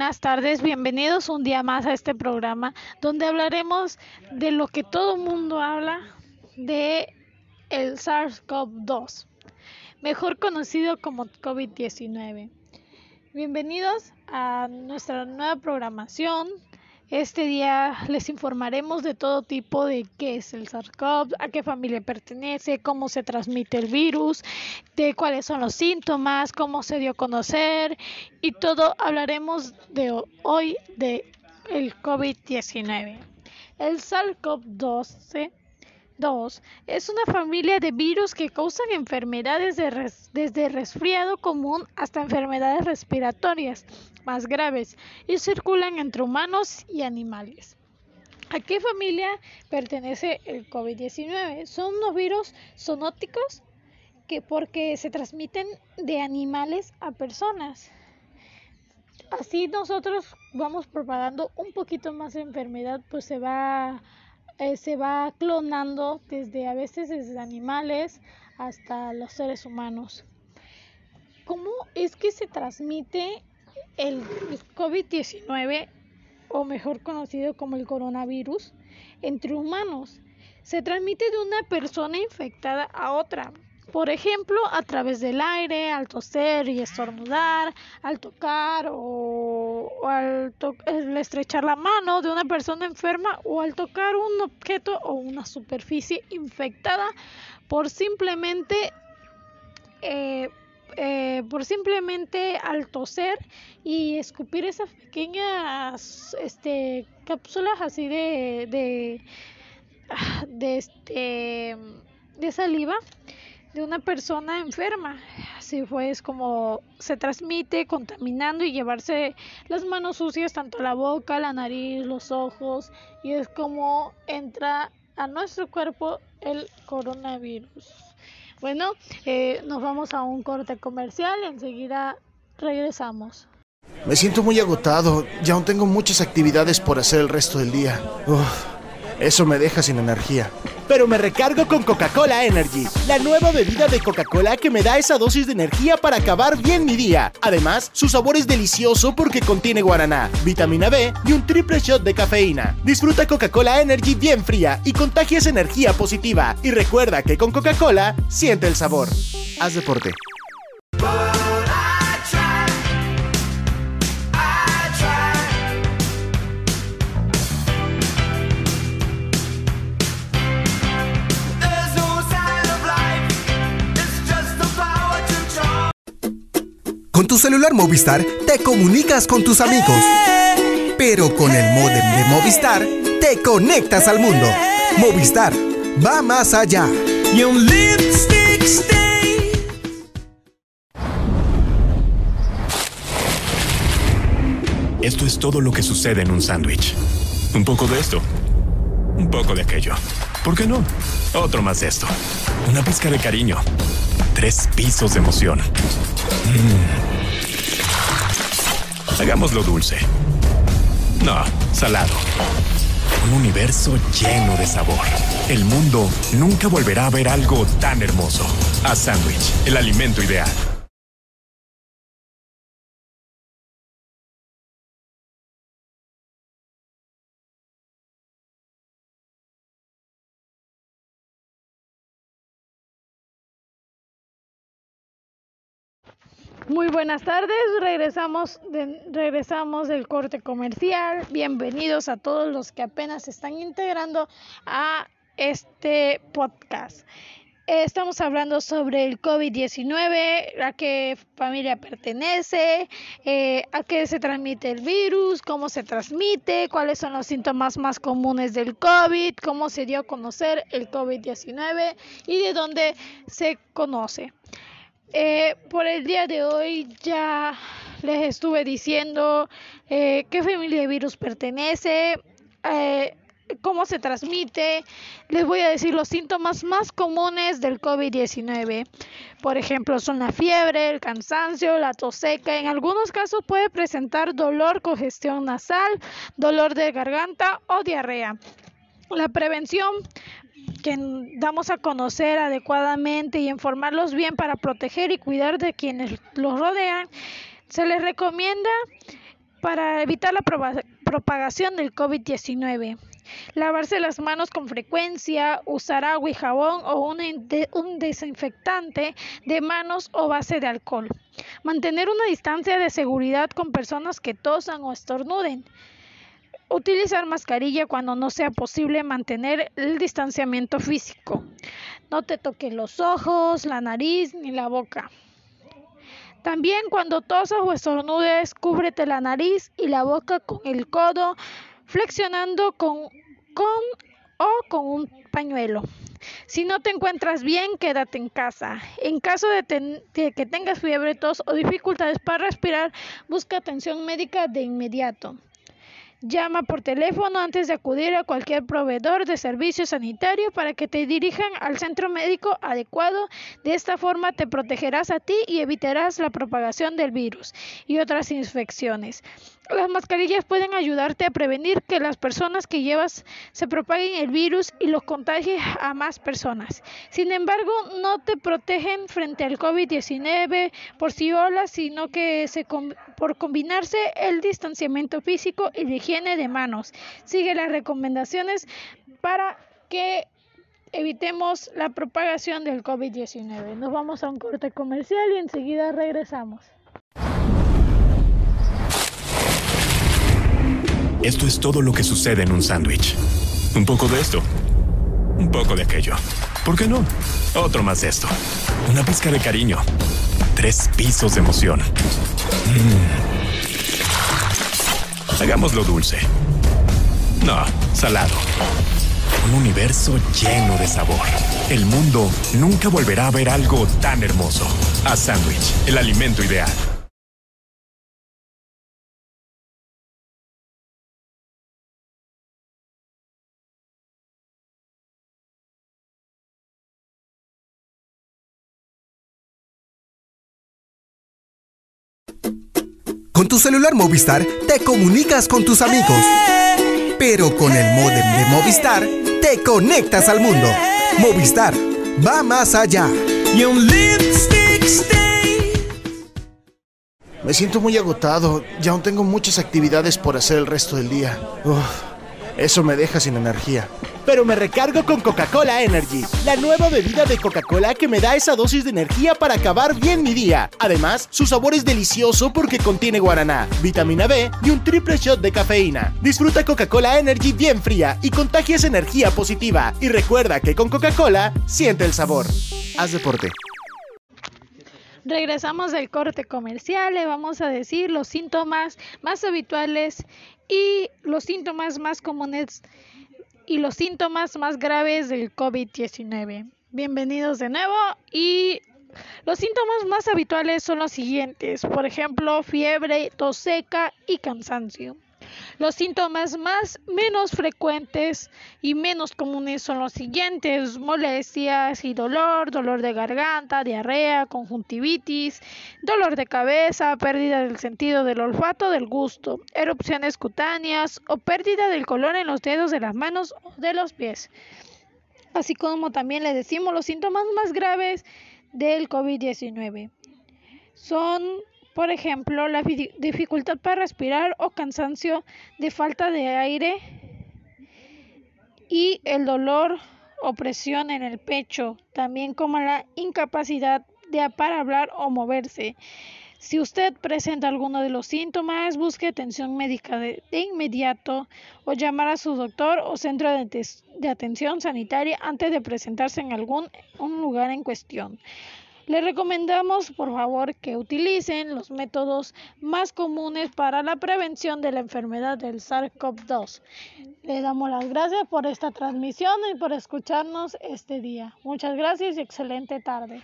buenas tardes, bienvenidos un día más a este programa donde hablaremos de lo que todo el mundo habla de el SARS-CoV-2, mejor conocido como COVID-19. Bienvenidos a nuestra nueva programación este día les informaremos de todo tipo de qué es el SARS-CoV, a qué familia pertenece, cómo se transmite el virus, de cuáles son los síntomas, cómo se dio a conocer y todo hablaremos de hoy de el COVID-19. El SARS-CoV-2 2. Es una familia de virus que causan enfermedades desde resfriado común hasta enfermedades respiratorias más graves y circulan entre humanos y animales. ¿A qué familia pertenece el COVID-19? Son unos virus zoonóticos que porque se transmiten de animales a personas. Así nosotros vamos propagando un poquito más de enfermedad, pues se va eh, se va clonando desde a veces desde animales hasta los seres humanos. ¿Cómo es que se transmite el COVID-19 o mejor conocido como el coronavirus entre humanos? Se transmite de una persona infectada a otra por ejemplo, a través del aire, al toser y estornudar, al tocar o, al, estrechar la mano de una persona enferma o al tocar un objeto o una superficie infectada por simplemente eh, eh, por simplemente al toser y escupir esas pequeñas este, cápsulas así de, de, de, este, de saliva de una persona enferma. Así fue, es como se transmite contaminando y llevarse las manos sucias tanto la boca, la nariz, los ojos y es como entra a nuestro cuerpo el coronavirus. Bueno, eh, nos vamos a un corte comercial enseguida regresamos. Me siento muy agotado y aún tengo muchas actividades por hacer el resto del día. eso me deja sin energía pero me recargo con Coca-Cola Energy, la nueva bebida de Coca-Cola que me da esa dosis de energía para acabar bien mi día. Además, su sabor es delicioso porque contiene guaraná, vitamina B y un triple shot de cafeína. Disfruta Coca-Cola Energy bien fría y contagias energía positiva. Y recuerda que con Coca-Cola siente el sabor. Haz deporte. Con tu celular Movistar te comunicas con tus amigos. Pero con el modem de Movistar te conectas al mundo. Movistar va más allá. Esto es todo lo que sucede en un sándwich. Un poco de esto. Un poco de aquello. ¿Por qué no? Otro más de esto. Una pizca de cariño. Tres pisos de emoción. Mm. Hagámoslo dulce. No, salado. Un universo lleno de sabor. El mundo nunca volverá a ver algo tan hermoso. A Sandwich, el alimento ideal. Muy buenas tardes, regresamos, regresamos del corte comercial. Bienvenidos a todos los que apenas se están integrando a este podcast. Estamos hablando sobre el COVID-19, a qué familia pertenece, eh, a qué se transmite el virus, cómo se transmite, cuáles son los síntomas más comunes del COVID, cómo se dio a conocer el COVID-19 y de dónde se conoce. Eh, por el día de hoy ya les estuve diciendo eh, qué familia de virus pertenece, eh, cómo se transmite. Les voy a decir los síntomas más comunes del COVID-19. Por ejemplo, son la fiebre, el cansancio, la tos seca. En algunos casos puede presentar dolor, congestión nasal, dolor de garganta o diarrea. La prevención que damos a conocer adecuadamente y informarlos bien para proteger y cuidar de quienes los rodean, se les recomienda para evitar la propagación del COVID-19. Lavarse las manos con frecuencia, usar agua y jabón o un, desinfectante de manos o base de alcohol. Mantener una distancia de seguridad con personas que tosan o estornuden. Utilizar mascarilla cuando no sea posible mantener el distanciamiento físico. No te toques los ojos, la nariz ni la boca. También cuando tosas o estornudes, cúbrete la nariz y la boca con el codo, flexionando con, con o con un pañuelo. Si no te encuentras bien, quédate en casa. En caso de, de, que tengas fiebre, tos o dificultades para respirar, busca atención médica de inmediato. Llama por teléfono antes de acudir a cualquier proveedor de servicio sanitario para que te dirijan al centro médico adecuado. De esta forma te protegerás a ti y evitarás la propagación del virus y otras infecciones. Las mascarillas pueden ayudarte a prevenir que las personas que llevas se propaguen el virus y los contagien a más personas. Sin embargo, no te protegen frente al COVID-19 por sí solas, sino que se, por combinarse el distanciamiento físico y la higiene de manos. Sigue las recomendaciones para que evitemos la propagación del COVID-19. Nos vamos a un corte comercial y enseguida regresamos. Esto es todo lo que sucede en un sándwich. Un poco de esto, un poco de aquello. ¿Por qué no? Otro más de esto. Una pizca de cariño. Tres pisos de emoción. Mm. Hagámoslo dulce. No, salado. Un universo lleno de sabor. El mundo nunca volverá a ver algo tan hermoso. A sándwich, el alimento ideal. Con tu celular Movistar te comunicas con tus amigos. Pero con el modem de Movistar te conectas al mundo. Movistar va más allá. Me siento muy agotado y aún tengo muchas actividades por hacer el resto del día. eso me deja sin energía pero me recargo con Coca-Cola Energy, la nueva bebida de Coca-Cola que me da esa dosis de energía para acabar bien mi día. Además, su sabor es delicioso porque contiene guaraná, vitamina B y un triple shot de cafeína. Disfruta Coca-Cola Energy bien fría y contagias energía positiva. Y recuerda que con Coca-Cola siente el sabor. Haz deporte. Regresamos del corte comercial, le vamos a decir los síntomas más habituales y los síntomas más comunes y los síntomas más graves del COVID-19. Bienvenidos de nuevo y los síntomas más habituales son los siguientes, por ejemplo, fiebre, tos seca y cansancio. Los síntomas más menos frecuentes y menos comunes son los siguientes: molestias y dolor, dolor de garganta, diarrea, conjuntivitis, dolor de cabeza, pérdida del sentido del olfato, del gusto, erupciones cutáneas o pérdida del color en los dedos de las manos o de los pies. Así como también le decimos los síntomas más graves del COVID-19 son por ejemplo, la dificultad para respirar o cansancio de falta de aire y el dolor o presión en el pecho, también como la incapacidad de para hablar o moverse. Si usted presenta alguno de los síntomas, busque atención médica de, inmediato o llamar a su doctor o centro de, atención sanitaria antes de presentarse en algún lugar en cuestión. Le recomendamos, por favor, que utilicen los métodos más comunes para la prevención de la enfermedad del SARS-CoV-2. Le damos las gracias por esta transmisión y por escucharnos este día. Muchas gracias y excelente tarde.